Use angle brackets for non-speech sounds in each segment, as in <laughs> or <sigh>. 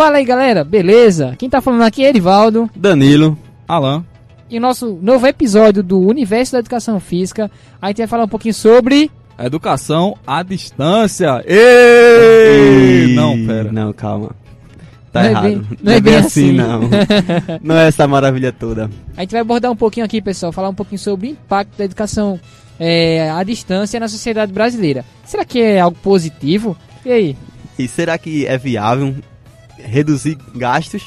Fala aí galera, beleza? Quem tá falando aqui é Erivaldo. Danilo. Alan. E o nosso novo episódio do Universo da Educação Física, a gente vai falar um pouquinho sobre. Educação à distância. Ei! Não, pera. Não, calma. Tá Não é errado. bem- não é bem assim. não. <laughs> não é essa maravilha toda. A gente vai abordar um pouquinho aqui, pessoal, falar um pouquinho sobre o impacto da educação é, à distância na sociedade brasileira. Será que é algo positivo? E aí? E será que é viável reduzir gastos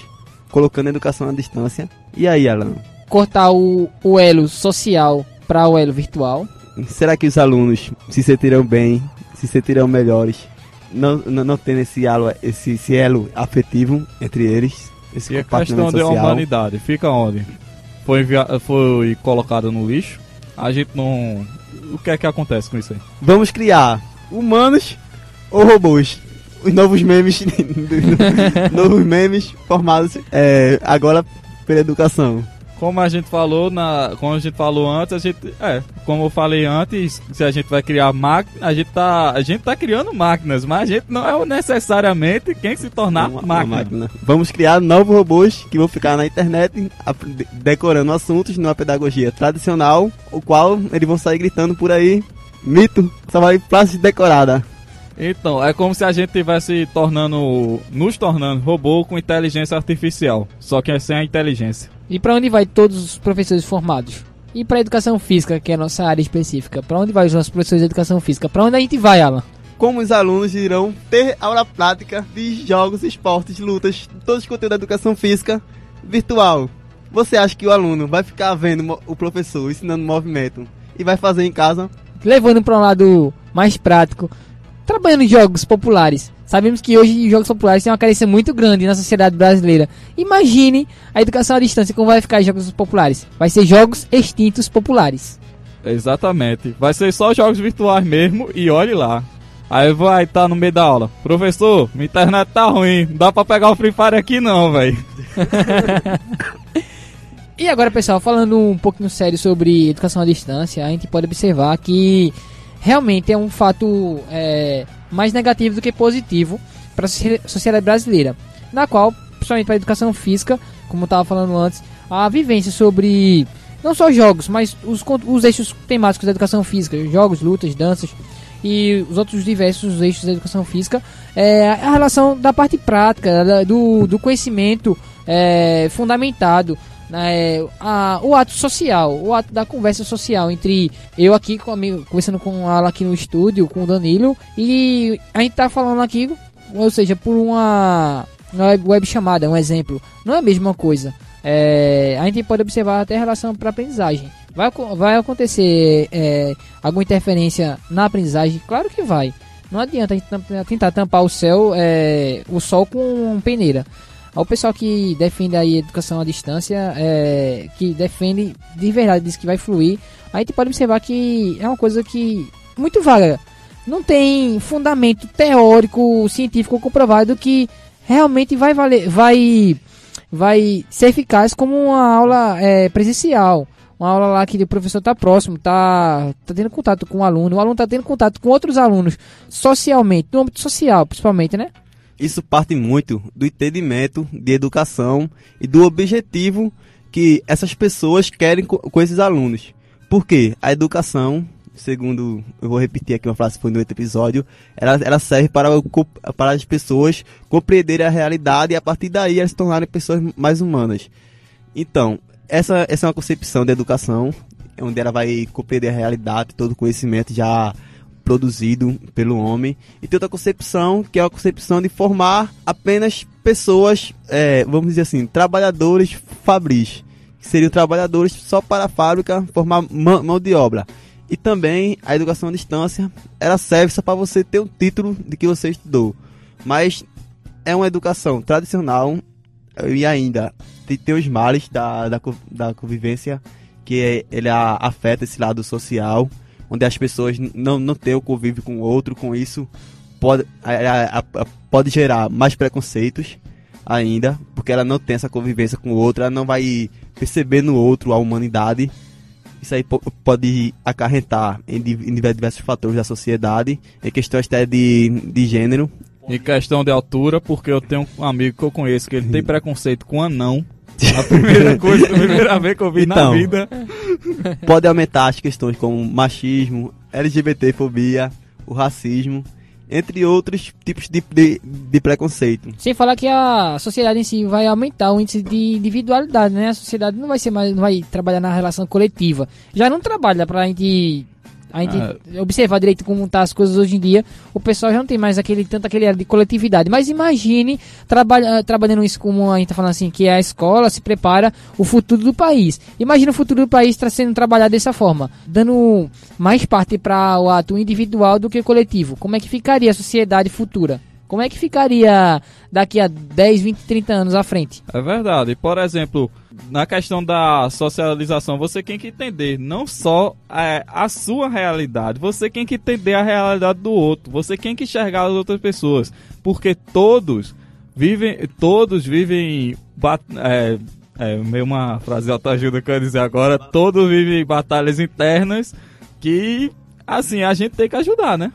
colocando a educação à distância? E aí, Alan? Cortar o, o elo social para o elo virtual? Será que os alunos se sentirão bem, se sentirão melhores, não, não, não tendo esse elo, esse, esse elo afetivo entre eles? Esse E a questão da humanidade, fica onde? Foi, foi colocada no lixo. A gente não. O que é que acontece com isso aí? Vamos criar humanos ou robôs? Os <laughs> novos memes, <laughs> novos memes formados é, agora pela educação. Como a gente falou na, como a gente falou antes, a gente, é, como eu falei antes, se a gente vai criar máquinas, a gente tá, a gente tá criando máquinas, mas a gente não é necessariamente quem se tornar Uma- uma máquina. máquina. Vamos criar novos robôs que vão ficar na internet decorando assuntos numa pedagogia tradicional, o qual eles vão sair gritando por aí, mito, só vai frase decorada. Então, é como se a gente tivesse tornando, nos tornando robô com inteligência artificial, só que é sem a inteligência. E para onde vai todos os professores formados? E para educação física, que é a nossa área específica? Para onde vai os nossos professores de educação física? Para onde a gente vai, Alan? Como os alunos irão ter aula prática de jogos, esportes, lutas, todos os conteúdos da educação física virtual. Você acha que o aluno vai ficar vendo o professor ensinando movimento e vai fazer em casa? Levando para um lado mais prático, trabalhando em jogos populares. Sabemos que hoje os jogos populares têm uma carência muito grande na sociedade brasileira. Imagine a educação à distância como vai ficar em jogos populares. Vai ser jogos extintos populares. Exatamente. Vai ser só jogos virtuais mesmo e olhe lá. Aí vai estar no meio da aula. Professor, minha internet tá ruim. Não dá pra pegar o Free Fire aqui não, velho. <laughs> E agora, pessoal, falando um pouquinho sério sobre educação à distância, a gente pode observar que realmente é um fato é, mais negativo do que positivo para a sociedade brasileira, na qual, principalmente para a educação física, como eu estava falando antes, a vivência sobre não só jogos, mas os, os eixos temáticos da educação física, jogos, lutas, danças e os outros diversos eixos da educação física, é a relação da parte prática, da- do, do conhecimento é, fundamentado é, a- o ato social, o ato da conversa social entre eu aqui com amigo, conversando com ela aqui no estúdio, com o Danilo, e a gente tá falando aqui, ou seja, por uma, uma web, chamada, um exemplo. Não é a mesma coisa. É, a gente pode observar até relação para aprendizagem. Vai, vai acontecer é, alguma interferência na aprendizagem? Claro que vai. Não adianta a gente tentar tampar o céu, é, o sol com peneira. Ao pessoal que defende aí a educação à distância, é, que defende de verdade, diz que vai fluir, a gente pode observar que é uma coisa que muito vaga. Não tem fundamento teórico, científico comprovado que realmente vai valer, vai, vai ser eficaz como uma aula é, presencial. Uma aula lá que o professor está próximo, está tá tendo contato com o aluno, o aluno está tendo contato com outros alunos socialmente, no âmbito social principalmente, né? Isso parte muito do entendimento de educação e do objetivo que essas pessoas querem co- com esses alunos. Porque a educação, segundo, eu vou repetir aqui uma frase que foi no outro episódio, ela, ela serve para, para as pessoas compreenderem a realidade e a partir daí elas se tornarem pessoas mais humanas. Então, essa, essa é uma concepção de educação, onde ela vai compreender a realidade, todo o conhecimento já produzido pelo homem. E tem outra concepção, que é a concepção de formar apenas pessoas, é, vamos dizer assim, trabalhadores fabris. Que seriam trabalhadores só para a fábrica, formar mão, de obra. E também a educação à distância, ela serve só para você ter o título de que você estudou. Mas é uma educação tradicional e ainda tem, os males da, da, da convivência, que é, ele afeta esse lado social, onde as pessoas não, não têm o convívio com o outro, com isso pode, a- a- a- pode gerar mais preconceitos ainda, porque ela não tem essa convivência com o outro, ela não vai perceber no outro a humanidade. Isso aí po- pode acarretar em diversos fatores da sociedade, em questões até de, de gênero, Em questão de altura, porque eu tenho um amigo que eu conheço que ele tem preconceito com anão. A primeira <laughs> coisa, a primeira vez que eu vi na Então. vida. Pode aumentar as questões como machismo, LGBTfobia, o racismo, entre outros tipos de, de, de preconceito. Sem falar que a sociedade em si vai aumentar o índice de individualidade, né? A sociedade não vai ser mais, não vai trabalhar na relação coletiva. Já não trabalha pra gente, a gente observar direito como tá as coisas hoje em dia. O pessoal já não tem mais aquele tanto aquele ar de coletividade. Mas imagine trabalha, trabalhando isso como a gente tá falando assim, que a escola se prepara o futuro do país. Imagina o futuro do país tá sendo trabalhado dessa forma, dando mais parte para o ato individual do que coletivo. Como é que ficaria a sociedade futura? Como é que ficaria daqui a 10, 20, 30 anos à frente? É verdade. Por exemplo, na questão da socialização, você tem que entender não só é, a sua realidade, você tem que entender a realidade do outro, você tem que enxergar as outras pessoas, porque todos vivem, todos vivem, é, é meio uma frase autoajuda que eu ia dizer agora, todos vivem batalhas internas que, assim, a gente tem que ajudar, né?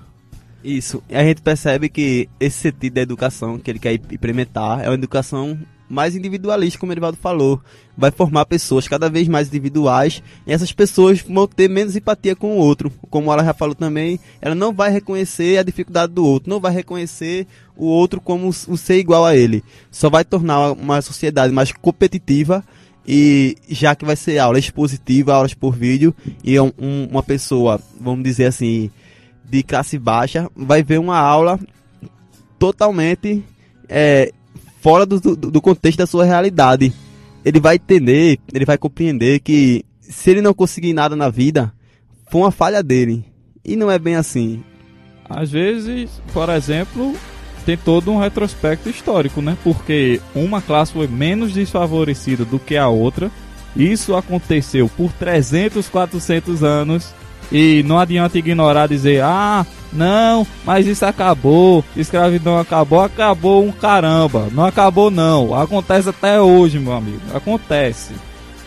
Isso. A gente percebe que esse sentido da educação que ele quer implementar é uma educação mais individualista, como o Erivaldo falou. Vai formar pessoas cada vez mais individuais e essas pessoas vão ter menos empatia com o outro. Como ela já falou também, ela não vai reconhecer a dificuldade do outro, não vai reconhecer o outro como um ser igual a ele. Só vai tornar uma sociedade mais competitiva e já que vai ser aula expositiva, aulas por vídeo, e é um- uma pessoa, vamos dizer assim, de classe baixa, vai ver uma aula totalmente é, fora do, do, do contexto da sua realidade. Ele vai entender, ele vai compreender que se ele não conseguir nada na vida, foi uma falha dele. E não é bem assim. Às vezes, por exemplo, tem todo um retrospecto histórico, né? Porque uma classe foi menos desfavorecida do que a outra. Isso aconteceu por 300, 400 anos. E não adianta ignorar dizer, ah, não, mas isso acabou, escravidão acabou, acabou um caramba. Não acabou não, acontece até hoje, meu amigo, acontece.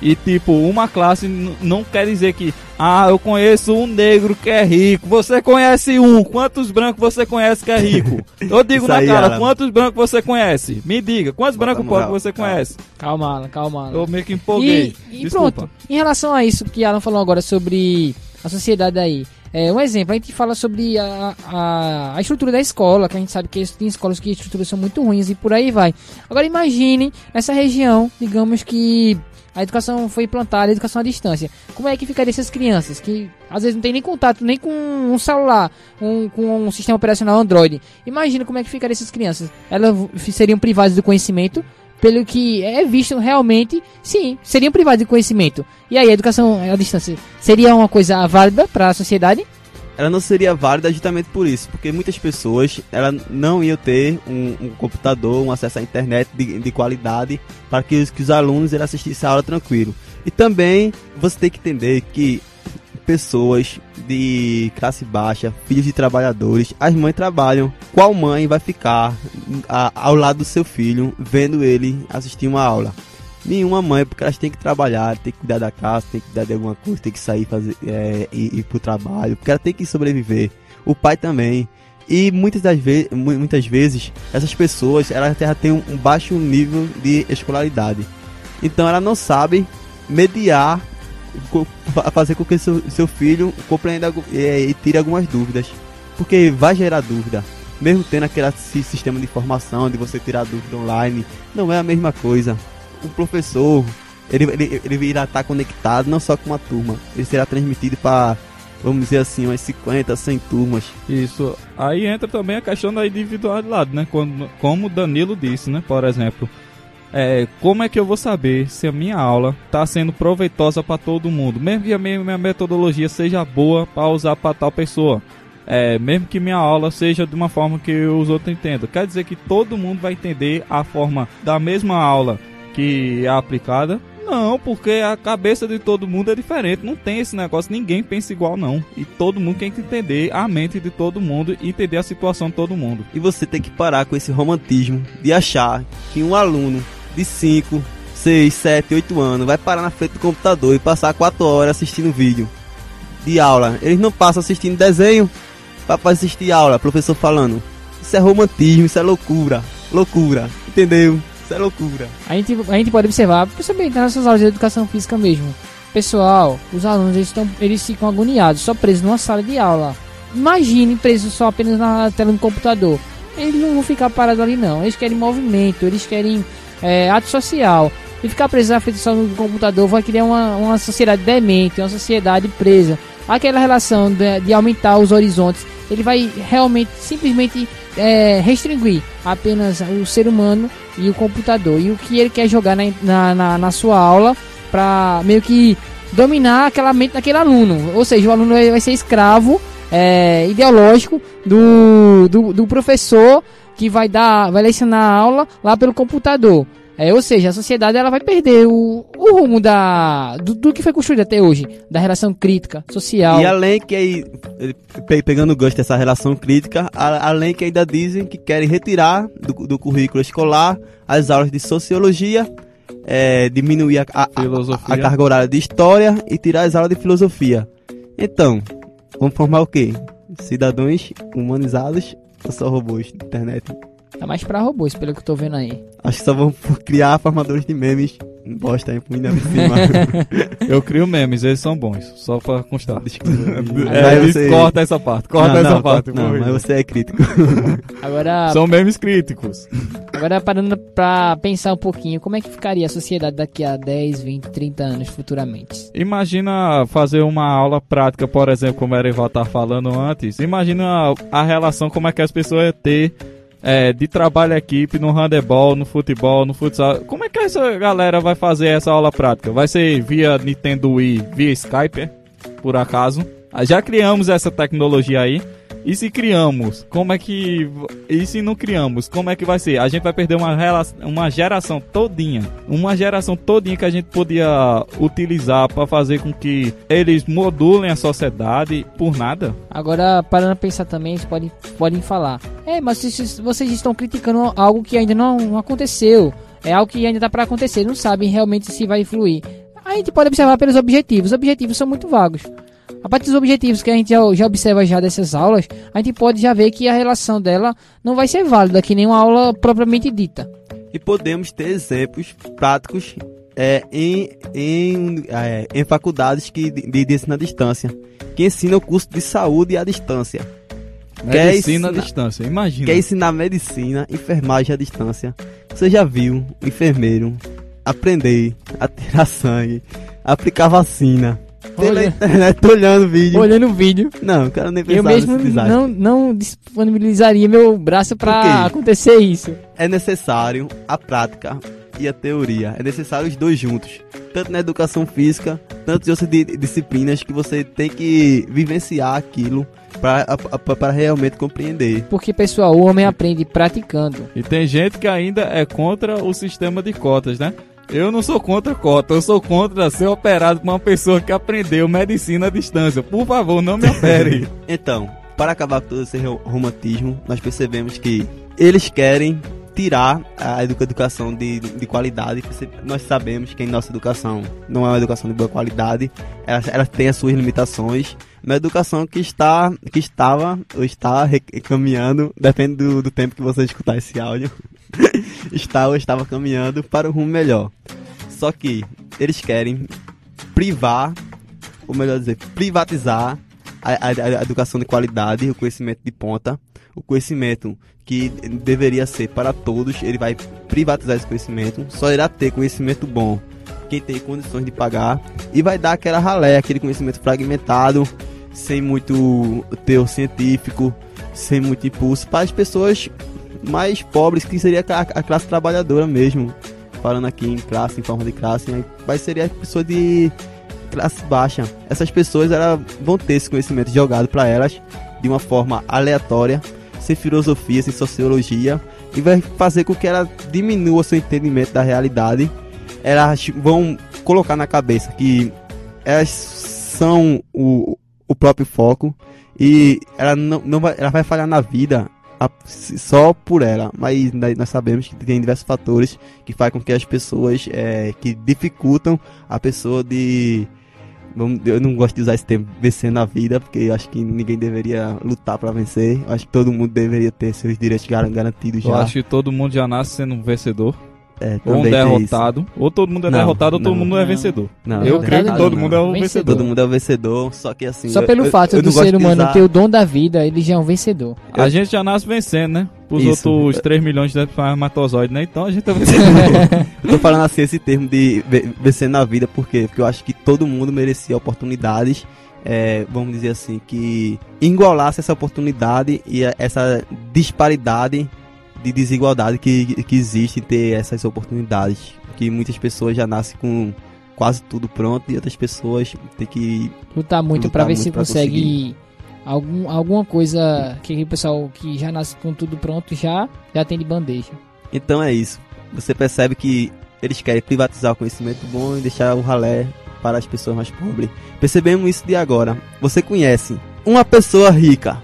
E tipo, uma classe não quer dizer que, ah, eu conheço um negro que é rico. Você conhece um? Quantos brancos você conhece que é rico? <laughs> Eu digo na aí, cara, Alan. quantos brancos você conhece? Me diga, quantos Bota brancos pobres você calma. conhece? Calma, Alan, calma, Alan. Eu meio que empolguei. E, e pronto, em relação a isso que Alan falou agora sobre a sociedade aí, é, um exemplo, a gente fala sobre a, a, a estrutura da escola, que a gente sabe que tem escolas que as estruturas são muito ruins e por aí vai. Agora imagine essa região, digamos que a educação foi implantada, a educação à distância. Como é que ficaria essas crianças que às vezes não tem nem contato nem com um celular, um, com um sistema operacional Android? Imagina como é que ficariam essas crianças. Elas seriam privadas do conhecimento, pelo que é visto realmente, sim, seriam privados de conhecimento. E aí, a educação à distância seria uma coisa válida para a sociedade? Ela não seria válida justamente por isso, porque muitas pessoas ela não iam ter um, um computador, um acesso à internet de, de qualidade para que os, que os alunos assistissem a aula tranquilo. E também você tem que entender que pessoas de classe baixa, filhos de trabalhadores, as mães trabalham. Qual mãe vai ficar a- ao lado do seu filho vendo ele assistir uma aula? Nenhuma mãe, porque elas têm que trabalhar, tem que cuidar da casa, tem que cuidar de alguma coisa, tem que sair fazer é, ir, ir pro trabalho, porque ela tem que sobreviver. O pai também. E muitas das vezes, muitas vezes essas pessoas elas já têm um, baixo nível de escolaridade. Então ela não sabe mediar, fazer com que seu, seu filho compreenda e tire algumas dúvidas. Porque vai gerar dúvida. Mesmo tendo aquele si- sistema de informação de você tirar dúvida online, não é a mesma coisa. O professor, ele, ele, ele irá estar conectado não só com uma turma, ele será transmitido para, vamos dizer assim, umas 50, 100 turmas. Isso. Aí entra também a questão da individualidade, né? Como o Danilo disse, né? Por exemplo, é, como é que eu vou saber se a minha aula está sendo proveitosa para todo mundo? Mesmo que a minha, minha metodologia seja boa para usar para tal pessoa. É, mesmo que minha aula seja de uma forma que os outros entendam. Quer dizer que todo mundo vai entender a forma da mesma aula que é aplicada? Não, porque a cabeça de todo mundo é diferente. Não tem esse negócio, ninguém pensa igual, não. E todo mundo tem que entender a mente de todo mundo e entender a situação de todo mundo. E você tem que parar com esse romantismo de achar que um aluno de 5, 6, 7, 8 anos vai parar na frente do computador e passar 4 horas assistindo vídeo de aula. Eles não passam assistindo desenho para assistir aula, professor falando. Isso é romantismo, isso é loucura. Loucura, entendeu? Isso é loucura. A gente, a gente pode observar, principalmente nas nossas aulas de educação física mesmo. Pessoal, os alunos eles, estão, eles ficam agoniados, só presos numa sala de aula. Imagine presos só apenas na tela do computador. Eles não vão ficar parados ali não. Eles querem movimento, eles querem é, ato social. E ficar preso na frente só no computador vai criar uma, uma sociedade demente, uma sociedade presa. Aquela relação de, de aumentar os horizontes, ele vai realmente, simplesmente é, restringir apenas o ser humano e o computador. E o que ele quer jogar na, na, na, na sua aula para meio que dominar aquela mente daquele aluno. Ou seja, o aluno vai ser escravo é, ideológico do, do, do, professor que vai dar, vai lecionar a aula lá pelo computador. É, ou seja, a sociedade ela vai perder o, o rumo da, do, do, que foi construído até hoje, da relação crítica, social. E além que aí, pegando o gosto dessa relação crítica, além que ainda dizem que querem retirar do, do currículo escolar as aulas de sociologia, é, diminuir a, a, a, a carga horária de história e tirar as aulas de filosofia. Então, vamos formar o quê? Cidadãos humanizados ou só robôs de internet? Tá mais pra robôs, pelo que eu tô vendo aí. Acho que só vão criar formadores de memes. Bosta aí pro ainda eu crio memes, eles são bons. Só pra constar. é, você... Corta essa parte, corta não, essa não, parte. Não, mas você é crítico. <laughs> Agora. São memes críticos. Agora parando pra pensar um pouquinho, como é que ficaria a sociedade daqui a 10, 20, 30 anos futuramente? Imagina fazer uma aula prática, por exemplo, como o Erival tá falando antes. Imagina a, a relação, como é que as pessoas iam ter é, de trabalho equipe no handebol, no futebol, no futsal. Como é que essa galera vai fazer essa aula prática? Vai ser via Nintendo Wii, via Skype, por acaso? Ah, já criamos essa tecnologia aí. E se criamos, como é que. E se não criamos, como é que vai ser? A gente vai perder uma, uma geração todinha. Uma geração todinha que a gente podia utilizar para fazer com que eles modulem a sociedade por nada. Agora, parando a pensar também, eles podem, podem falar. É, mas vocês, estão criticando algo que ainda não aconteceu. É algo que ainda está para acontecer. Não sabem realmente se vai fluir. A gente pode observar pelos objetivos. Os objetivos são muito vagos. A partir dos objetivos que a gente já, já, observa já dessas aulas, a gente pode já ver que a relação dela não vai ser válida, que nem uma aula propriamente dita. E podemos ter exemplos práticos é, em, em, é, em faculdades que, de, de ensino à distância, que ensinam o curso de saúde à distância. Medicina à distância, imagina. Quer ensinar medicina, enfermagem à distância. Você já viu enfermeiro aprender a tirar sangue, aplicar vacina, pela <laughs> internet, tô olhando o vídeo. Olhando o vídeo. Não, quero nem pensar Eu mesmo não, não disponibilizaria meu braço para acontecer isso. É necessário a prática e a teoria. É necessário os dois juntos. Tanto na educação física, tanto em outras disciplinas que você tem que vivenciar aquilo para realmente compreender. Porque, pessoal, o homem aprende praticando. E tem gente que ainda é contra o sistema de cotas, né? Eu não sou contra cota, eu sou contra ser operado por uma pessoa que aprendeu medicina à distância. Por favor, não me opere. <laughs> então, para acabar com todo esse romantismo, nós percebemos que eles querem tirar a educação de, de qualidade. Nós sabemos que em nossa educação não é uma educação de boa qualidade, ela, ela tem as suas limitações. Uma educação que está, que estava ou está caminhando, depende do, do tempo que você escutar esse áudio, <laughs> estava, estava caminhando para um rumo melhor. Só que eles querem privar, ou melhor dizer, privatizar a, a, a educação de qualidade, o conhecimento de ponta, conhecimento que deveria ser para todos, ele vai privatizar esse conhecimento, só irá ter conhecimento bom quem tem condições de pagar e vai dar aquela ralé, aquele conhecimento fragmentado, sem muito teor científico, sem muito impulso para as pessoas mais pobres, que seria a, classe trabalhadora mesmo. Falando aqui em classe, em forma de classe, vai ser a pessoa de classe baixa. Essas pessoas elas vão ter esse conhecimento jogado para elas de uma forma aleatória, sem filosofia, sem sociologia, e vai fazer com que ela diminua seu entendimento da realidade. Elas vão colocar na cabeça que elas são o, o próprio foco e ela não, não vai, ela vai falhar na vida só por ela, mas nós sabemos que tem diversos fatores que fazem com que as pessoas é, que dificultam a pessoa de eu não gosto de usar esse termo vencer na vida, porque eu acho que ninguém deveria lutar pra vencer. Eu acho que todo mundo deveria ter seus direitos gar- garantidos Eu já. acho que todo mundo já nasce sendo um vencedor. É, Ou um derrotado. Ou todo mundo é Não, derrotado, ou todo não. mundo é Não. vencedor. isso. Não, Eu creio que todo não. mundo é um Vencedor. vencedor. Todo mundo é o vencedor, só que assim. Só eu- pelo eu- fato eu do ser humano usar- ter o dom da vida, ele já é um vencedor. A gente já nasce vencendo, né? Os Isso. outros 3 milhões de espermatozoides, né? Então a gente <laughs> vencedor. Eu tô falando assim esse termo de ve- vencer na vida, por quê? Porque eu acho que todo mundo merecia oportunidades, é, vamos dizer assim, que igualasse essa oportunidade e essa disparidade de desigualdade que, que existe em ter essas oportunidades. Que muitas pessoas já nascem com quase tudo pronto e outras pessoas têm que. Lutar muito Lutar pra ver muito se pra consegue algum, alguma coisa que o pessoal que já nasce com tudo pronto já, já tem de bandeja. Então é isso. Você percebe que eles querem privatizar o conhecimento bom e deixar o ralé para as pessoas mais pobres. Percebemos isso de agora. Você conhece uma pessoa rica,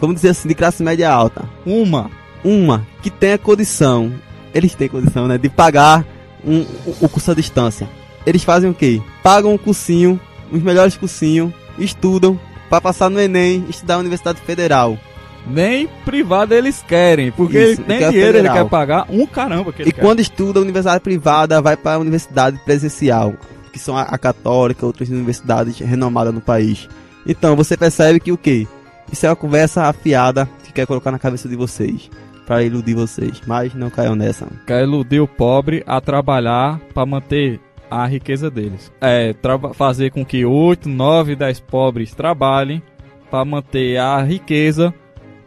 vamos dizer assim, de classe média alta, Uma. uma que tenha condição, eles têm condição, né, de pagar um, o, o curso à distância. Eles fazem o quê? Pagam um cursinho, os melhores cursinhos, estudam para passar no Enem, estudar na Universidade Federal. Nem privado eles querem, porque Isso, ele tem quer dinheiro, ele federal. quer pagar um caramba que ele E quer. quando estuda a universidade privada, vai para a universidade presencial, que são a, a católica, outras universidades renomadas no país. Então você percebe que o quê? Isso é uma conversa afiada que quer colocar na cabeça de vocês, para iludir vocês, mas não caiam nessa. Quer iludir o pobre a trabalhar para manter a riqueza deles. É, fazer com que 8, 9, 10 pobres trabalhem para manter a riqueza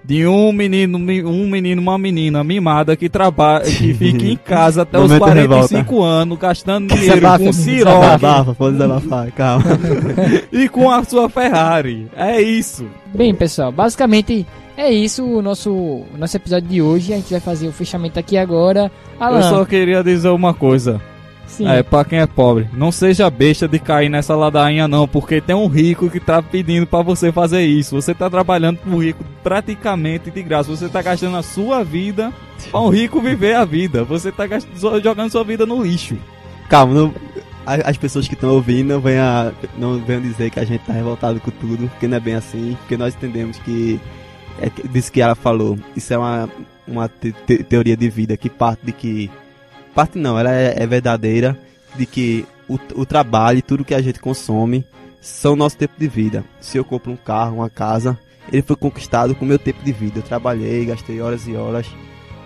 de um menino, um menino, uma menina mimada que trabalha, que fica em <laughs> casa até os Momento 45 anos, gastando dinheiro Desabafa, com <laughs> ciroque Desabafa, pode desabafar, calma. <laughs> e com a sua Ferrari. É isso. Bem, pessoal, basicamente é isso o nosso, nosso episódio de hoje. A gente vai fazer o fechamento aqui agora. Alan, Eu só queria dizer uma coisa. Sim, É, pra quem é pobre, não seja besta de cair nessa ladainha não, porque tem um rico que tá pedindo pra você fazer isso. Você tá trabalhando pro rico praticamente de graça. Você tá gastando a sua vida pra um rico viver a vida. Você tá gast- zo- jogando sua vida no lixo. Calma, não- as pessoas que estão ouvindo não venham, não venham dizer que a gente tá revoltado com tudo, porque não é bem assim, porque nós entendemos que é disso que ela falou. Isso é uma, uma te- te- teoria de vida que parte de que. Parte não, ela é, é verdadeira, de que o, o trabalho e tudo que a gente consome são nosso tempo de vida. Se eu compro um carro, uma casa, ele foi conquistado com o meu tempo de vida. Eu trabalhei, gastei horas e horas,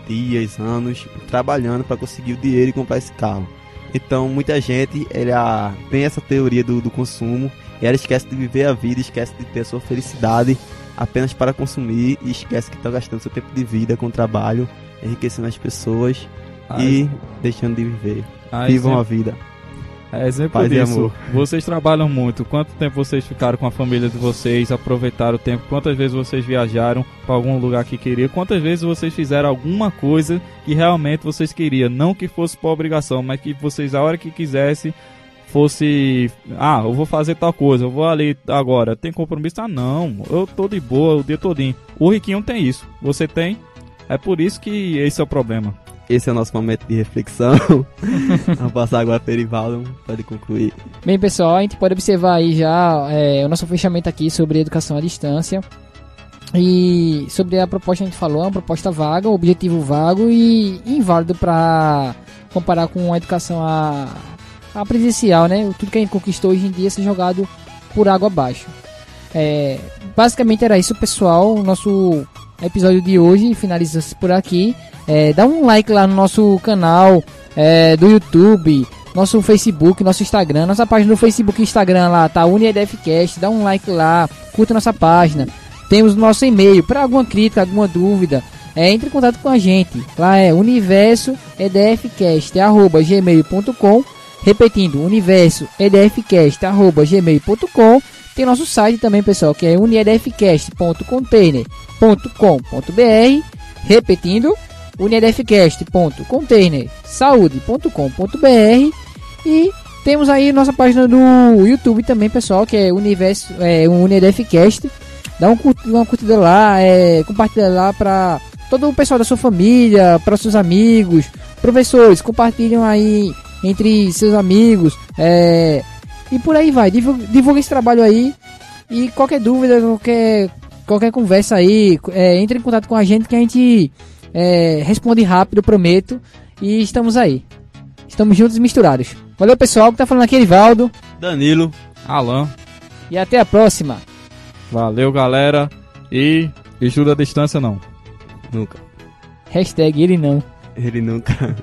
dias, anos, trabalhando para conseguir o dinheiro e comprar esse carro. Então muita gente ela tem essa teoria do, do consumo e ela esquece de viver a vida, esquece de ter a sua felicidade apenas para consumir e esquece que está gastando seu tempo de vida com trabalho, enriquecendo as pessoas e deixando de viver. a Vivam a vida. é exemplo Paz disso. amor. Vocês trabalham muito. Quanto tempo vocês ficaram com a família de vocês? Aproveitaram o tempo? Quantas vezes vocês viajaram para algum lugar que queriam? Quantas vezes vocês fizeram alguma coisa que realmente vocês queriam? Não que fosse por obrigação, mas que vocês, a hora que quisessem, fosse. Ah, eu vou fazer tal coisa, eu vou ali agora. Tem compromisso? Ah, não, eu tô de boa o dia todinho. O Riquinho tem isso. Você tem? É por isso que esse é o problema. Esse é o nosso momento de reflexão. <laughs> Vamos passar agora para Erivaldo para concluir. Bem, pessoal, a gente pode observar aí já é, o nosso fechamento aqui sobre educação à distância. E sobre a proposta a gente falou, é uma proposta vaga, um objetivo vago e inválido para comparar com a educação a, a presencial, né? Tudo que a gente conquistou hoje em dia ser jogado por água abaixo. É, basicamente era isso, pessoal. O nosso episódio de hoje finaliza-se por aqui. É, dá um like lá no nosso canal é, do YouTube, nosso Facebook, nosso Instagram, nossa página do Facebook e Instagram lá, tá? UniEDFcast, dá um like lá, curta nossa página. Temos nosso e-mail para alguma crítica, alguma dúvida, é, entre em contato com a gente. Lá é universoedfcast@gmail.com. Repetindo, universoedfcast@gmail.com. Tem nosso site também, pessoal, que é uniedfcast.container.com.br. Repetindo, uniedfcast.containersaude.com.br e temos aí nossa página do YouTube também, pessoal, que é Universo, é Unidefcast. Dá um curti- uma curtida lá, é, compartilha lá para todo o pessoal da sua família, para seus amigos, professores, compartilham aí entre seus amigos, é, E por aí vai. Divulga, divulga esse trabalho aí. E qualquer dúvida, qualquer, qualquer conversa aí, é, entre em contato com a gente que a gente é, responde rápido, prometo. E estamos aí. Estamos juntos e misturados. Valeu, pessoal, que tá falando aqui, Erivaldo. Danilo. Alan. E até a próxima. Valeu, galera. E estuda a distância não. Nunca. Hashtag ele não. Ele nunca.